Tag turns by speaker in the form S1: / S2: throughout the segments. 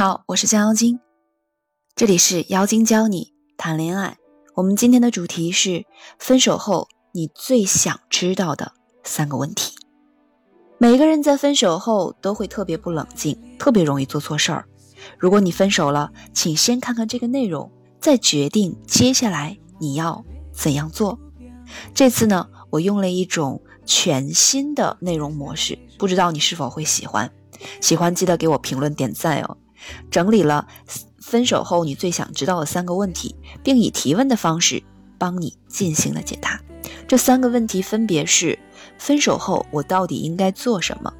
S1: 好，我是江妖精，这里是妖精教你谈恋爱。我们今天的主题是分手后你最想知道的三个问题。每个人在分手后都会特别不冷静，特别容易做错事儿。如果你分手了，请先看看这个内容，再决定接下来你要怎样做。这次呢，我用了一种全新的内容模式，不知道你是否会喜欢？喜欢记得给我评论点赞哦。整理了分手后你最想知道的三个问题，并以提问的方式帮你进行了解答。这三个问题分别是：分手后我到底应该做什么？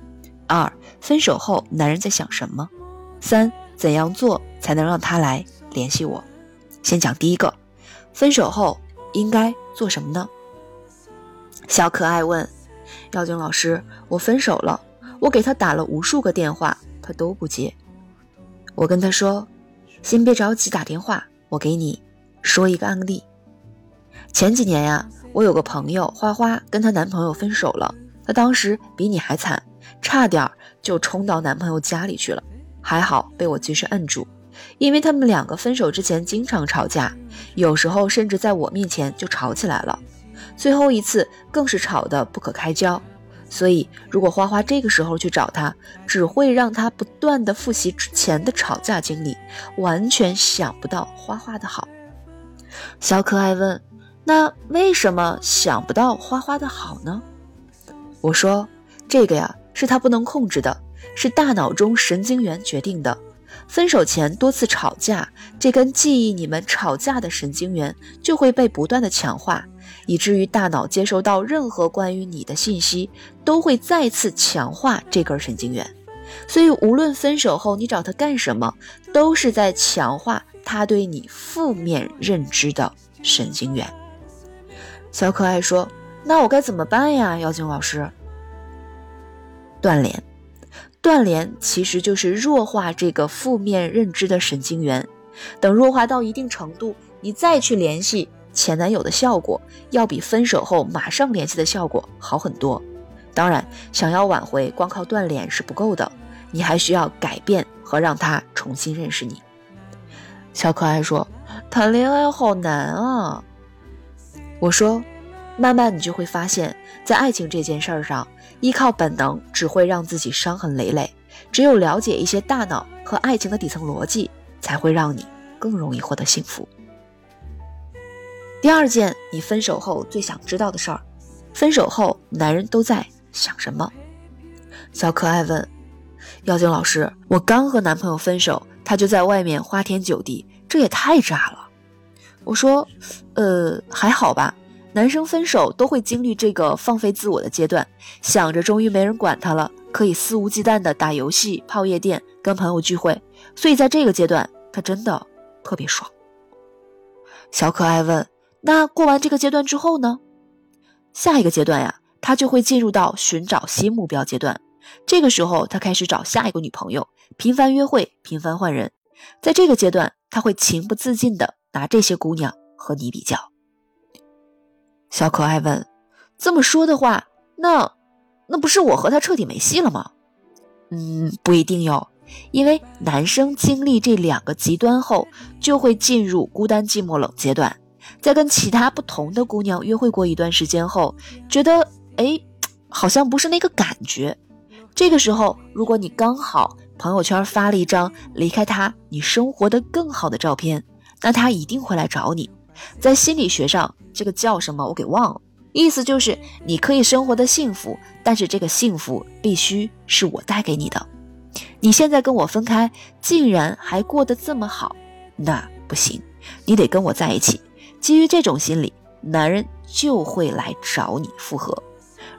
S1: 二、分手后男人在想什么？三、怎样做才能让他来联系我？先讲第一个，分手后应该做什么呢？小可爱问：耀军老师，我分手了，我给他打了无数个电话，他都不接。我跟他说：“先别着急打电话，我给你说一个案例。前几年呀，我有个朋友花花跟她男朋友分手了，她当时比你还惨，差点就冲到男朋友家里去了，还好被我及时摁住，因为他们两个分手之前经常吵架，有时候甚至在我面前就吵起来了，最后一次更是吵得不可开交。”所以，如果花花这个时候去找他，只会让他不断的复习之前的吵架经历，完全想不到花花的好。小可爱问：“那为什么想不到花花的好呢？”我说：“这个呀，是他不能控制的，是大脑中神经元决定的。分手前多次吵架，这根记忆你们吵架的神经元就会被不断的强化。”以至于大脑接收到任何关于你的信息，都会再次强化这根神经元。所以，无论分手后你找他干什么，都是在强化他对你负面认知的神经元。小可爱说：“那我该怎么办呀？”妖精老师，断联，断联其实就是弱化这个负面认知的神经元。等弱化到一定程度，你再去联系。前男友的效果要比分手后马上联系的效果好很多。当然，想要挽回，光靠断联是不够的，你还需要改变和让他重新认识你。小可爱说：“谈恋爱好难啊。”我说：“慢慢你就会发现，在爱情这件事儿上，依靠本能只会让自己伤痕累累。只有了解一些大脑和爱情的底层逻辑，才会让你更容易获得幸福。”第二件你分手后最想知道的事儿，分手后男人都在想什么？小可爱问：“妖精老师，我刚和男朋友分手，他就在外面花天酒地，这也太渣了。”我说：“呃，还好吧，男生分手都会经历这个放飞自我的阶段，想着终于没人管他了，可以肆无忌惮的打游戏、泡夜店、跟朋友聚会，所以在这个阶段，他真的特别爽。”小可爱问。那过完这个阶段之后呢？下一个阶段呀，他就会进入到寻找新目标阶段。这个时候，他开始找下一个女朋友，频繁约会，频繁换人。在这个阶段，他会情不自禁的拿这些姑娘和你比较。小可爱问：“这么说的话，那那不是我和他彻底没戏了吗？”嗯，不一定哟，因为男生经历这两个极端后，就会进入孤单、寂寞、冷阶段。在跟其他不同的姑娘约会过一段时间后，觉得哎，好像不是那个感觉。这个时候，如果你刚好朋友圈发了一张离开他你生活的更好的照片，那他一定会来找你。在心理学上，这个叫什么？我给忘了。意思就是你可以生活的幸福，但是这个幸福必须是我带给你的。你现在跟我分开，竟然还过得这么好，那不行，你得跟我在一起。基于这种心理，男人就会来找你复合。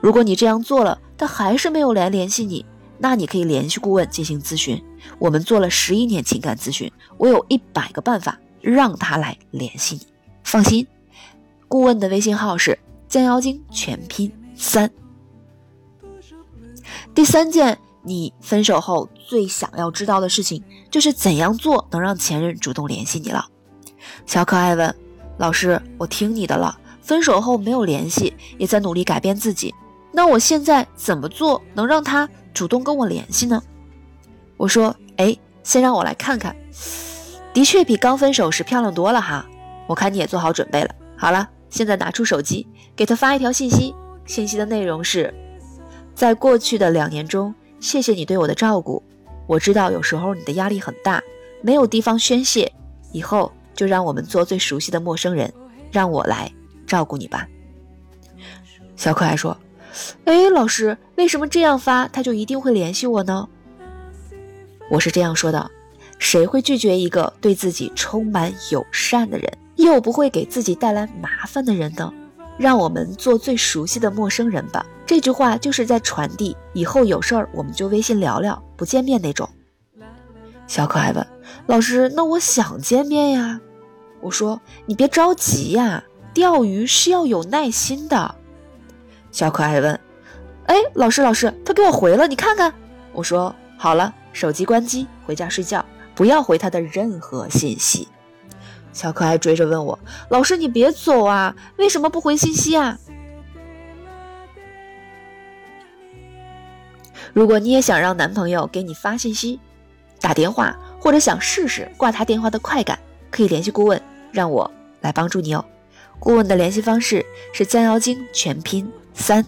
S1: 如果你这样做了，他还是没有来联系你，那你可以联系顾问进行咨询。我们做了十一年情感咨询，我有一百个办法让他来联系你。放心，顾问的微信号是降妖精全拼三。第三件你分手后最想要知道的事情，就是怎样做能让前任主动联系你了。小可爱问。老师，我听你的了。分手后没有联系，也在努力改变自己。那我现在怎么做能让他主动跟我联系呢？我说，哎，先让我来看看，的确比刚分手时漂亮多了哈。我看你也做好准备了。好了，现在拿出手机，给他发一条信息。信息的内容是：在过去的两年中，谢谢你对我的照顾。我知道有时候你的压力很大，没有地方宣泄。以后就让我们做最熟悉的陌生人，让我来照顾你吧。小可爱说：“哎，老师，为什么这样发他就一定会联系我呢？”我是这样说的：谁会拒绝一个对自己充满友善的人，又不会给自己带来麻烦的人呢？让我们做最熟悉的陌生人吧。这句话就是在传递，以后有事儿我们就微信聊聊，不见面那种。小可爱问老师：“那我想见面呀。”我说：“你别着急呀，钓鱼是要有耐心的。”小可爱问：“哎，老师，老师，他给我回了，你看看。”我说：“好了，手机关机，回家睡觉，不要回他的任何信息。”小可爱追着问我：“老师，你别走啊，为什么不回信息啊？”如果你也想让男朋友给你发信息、打电话，或者想试试挂他电话的快感，可以联系顾问，让我来帮助你哦。顾问的联系方式是将妖精全拼三。